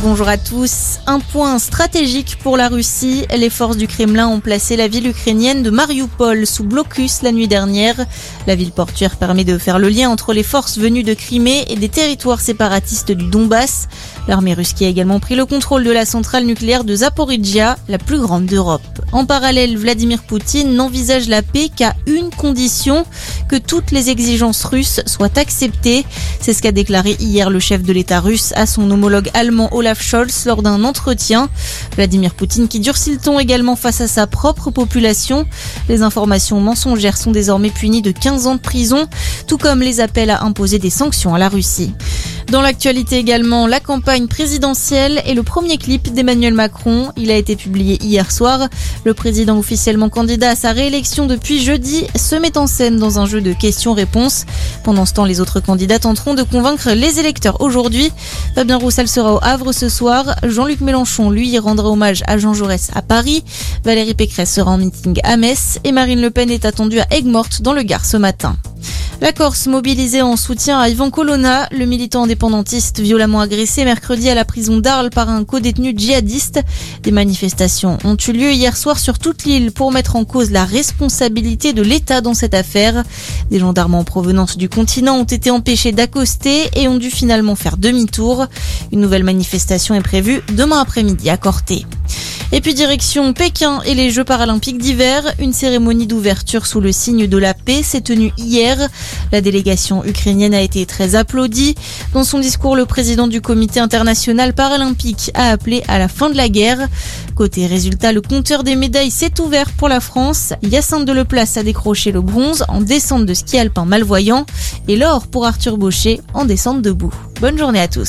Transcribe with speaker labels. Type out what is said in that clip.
Speaker 1: Bonjour à tous. Un point stratégique pour la Russie. Les forces du Kremlin ont placé la ville ukrainienne de Mariupol sous blocus la nuit dernière. La ville portuaire permet de faire le lien entre les forces venues de Crimée et des territoires séparatistes du Donbass. L'armée russe qui a également pris le contrôle de la centrale nucléaire de Zaporizhia, la plus grande d'Europe. En parallèle, Vladimir Poutine n'envisage la paix qu'à une condition, que toutes les exigences russes soient acceptées. C'est ce qu'a déclaré hier le chef de l'État russe à son homologue allemand Olaf Scholz lors d'un entretien. Vladimir Poutine qui durcit le ton également face à sa propre population. Les informations mensongères sont désormais punies de 15 ans de prison, tout comme les appels à imposer des sanctions à la Russie. Dans l'actualité également, la campagne présidentielle et le premier clip d'Emmanuel Macron. Il a été publié hier soir. Le président officiellement candidat à sa réélection depuis jeudi se met en scène dans un jeu de questions-réponses. Pendant ce temps, les autres candidats tenteront de convaincre les électeurs aujourd'hui. Fabien Roussel sera au Havre ce soir. Jean-Luc Mélenchon, lui, rendra hommage à Jean Jaurès à Paris. Valérie Pécresse sera en meeting à Metz et Marine Le Pen est attendue à Aigues-Mortes dans le Gard ce matin. La Corse mobilisée en soutien à Ivan Colonna, le militant indépendantiste violemment agressé mercredi à la prison d'Arles par un co-détenu djihadiste. Des manifestations ont eu lieu hier soir sur toute l'île pour mettre en cause la responsabilité de l'État dans cette affaire. Des gendarmes en provenance du continent ont été empêchés d'accoster et ont dû finalement faire demi-tour. Une nouvelle manifestation est prévue demain après-midi à Corté. Et puis direction Pékin et les Jeux paralympiques d'hiver. Une cérémonie d'ouverture sous le signe de la paix s'est tenue hier. La délégation ukrainienne a été très applaudie. Dans son discours, le président du comité international paralympique a appelé à la fin de la guerre. Côté résultat, le compteur des médailles s'est ouvert pour la France. Yacinthe de Leplace a décroché le bronze en descente de ski alpin malvoyant et l'or pour Arthur Baucher en descente debout. Bonne journée à tous.